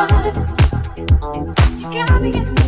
You got me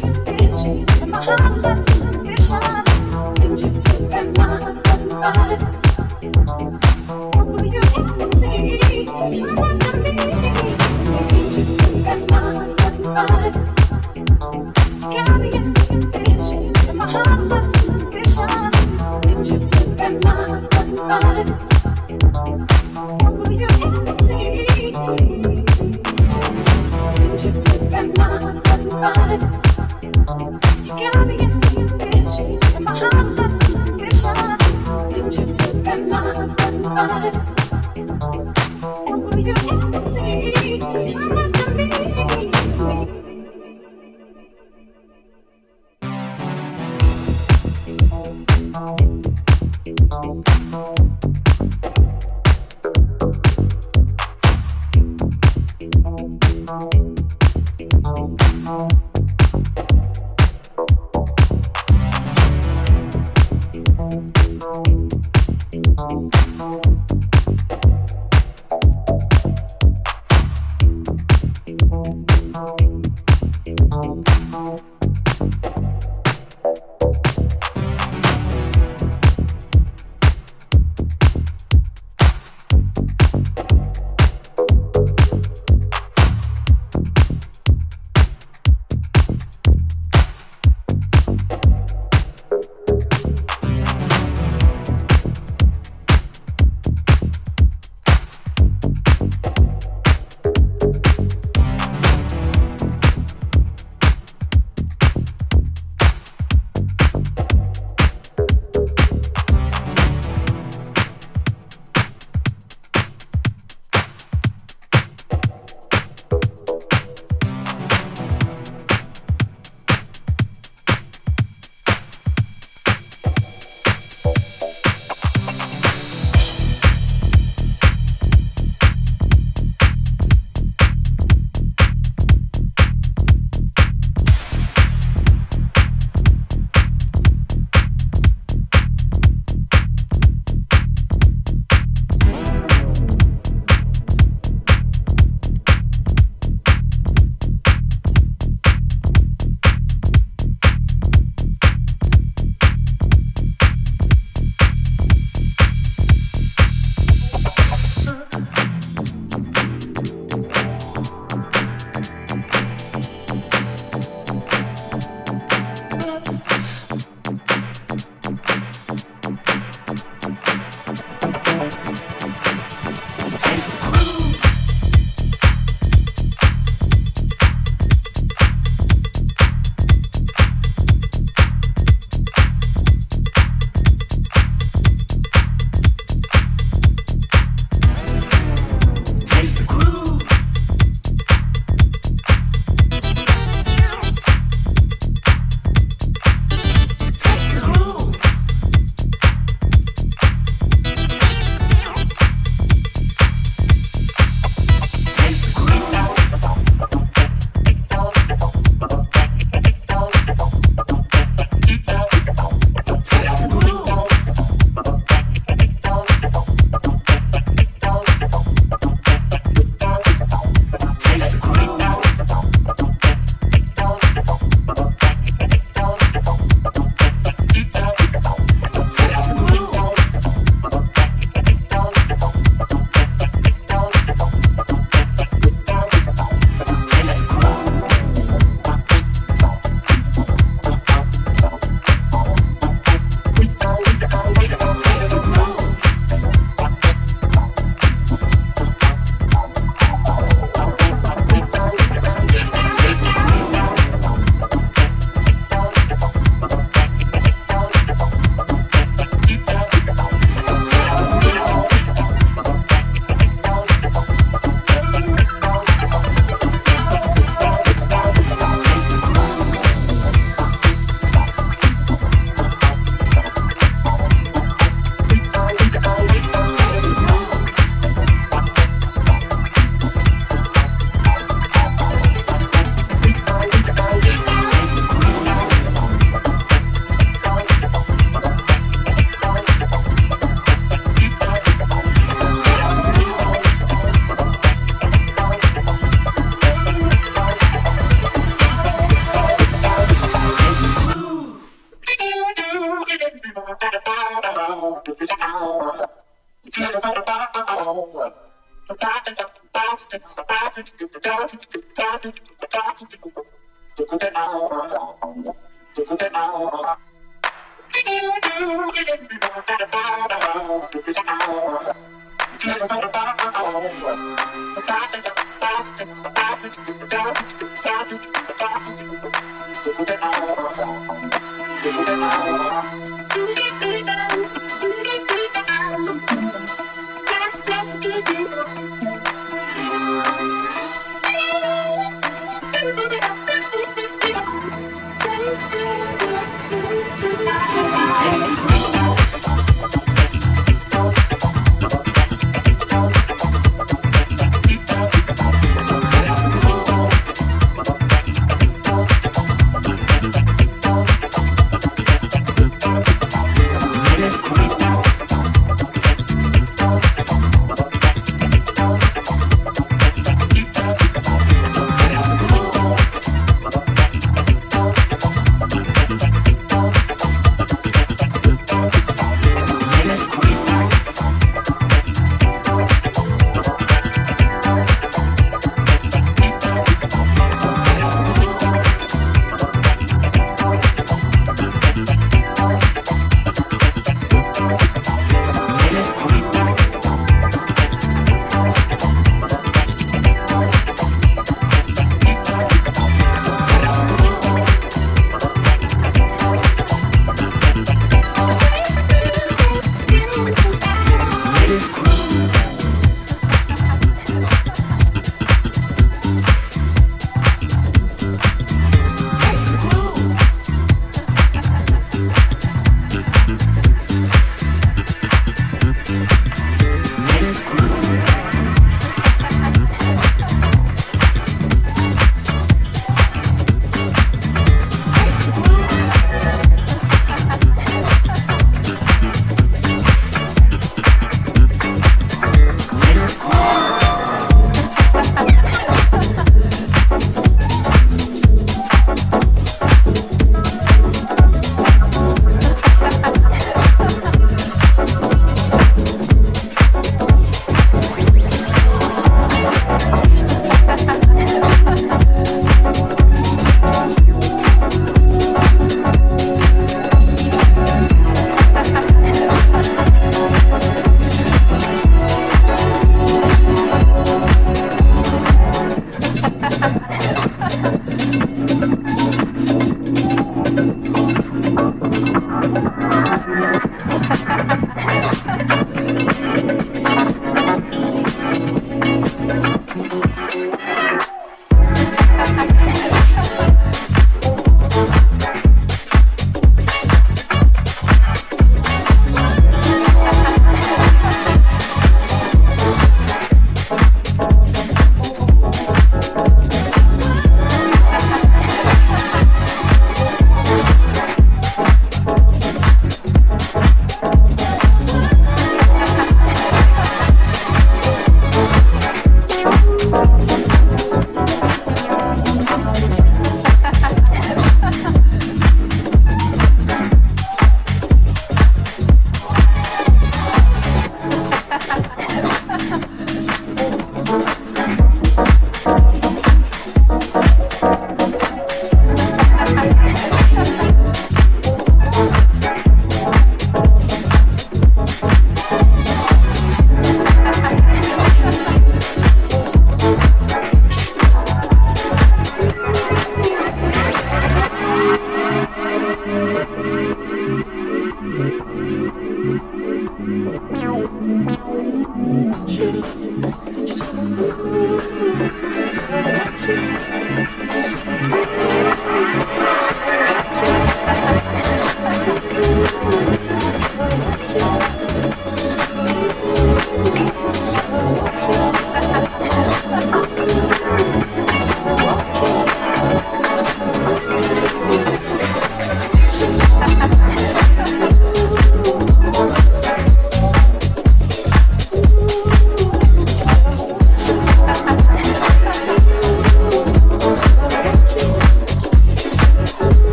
Thank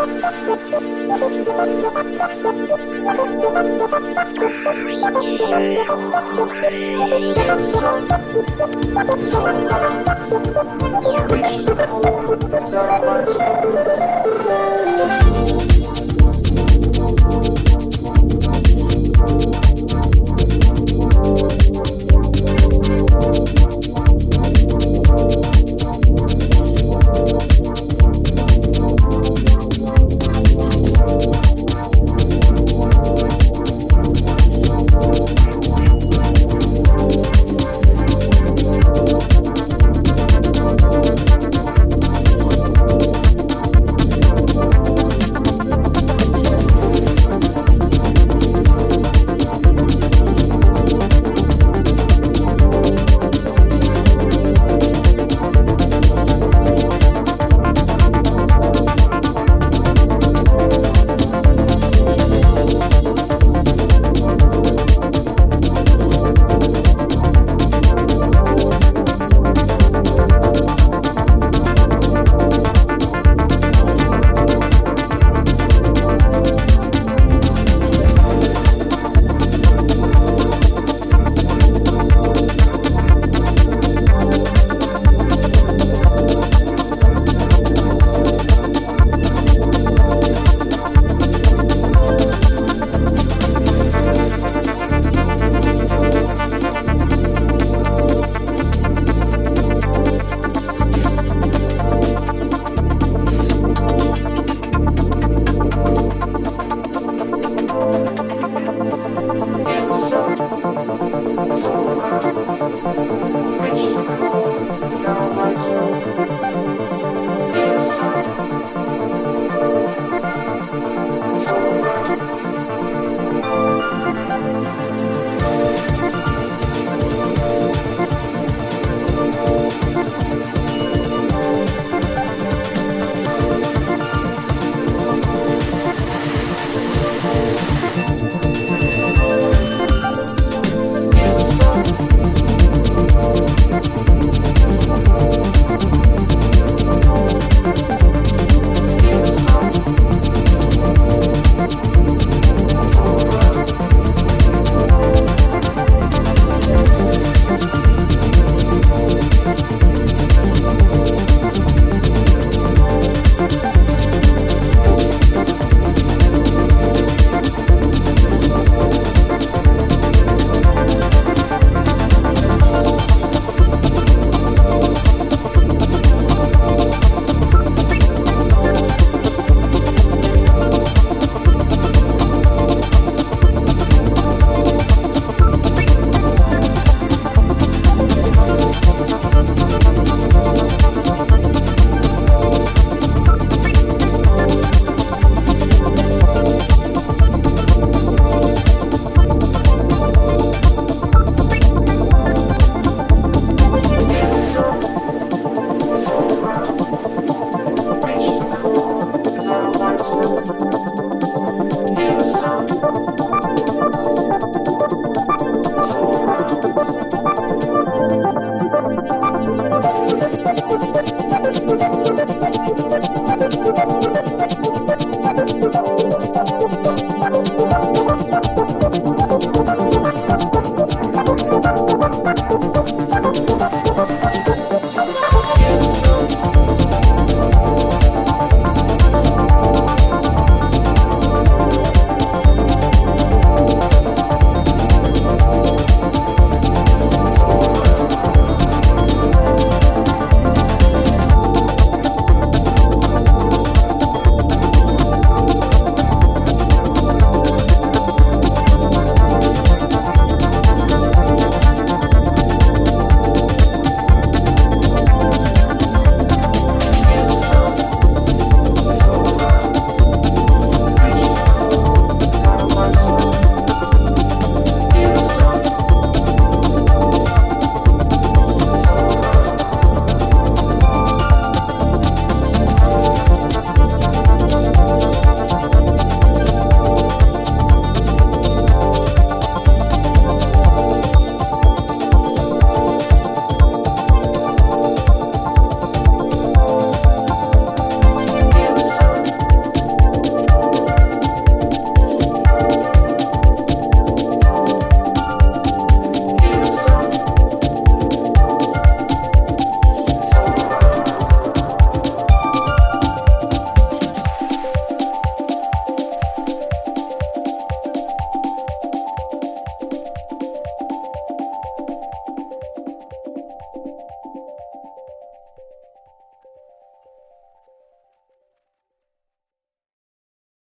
Reach the floor, inside my soul.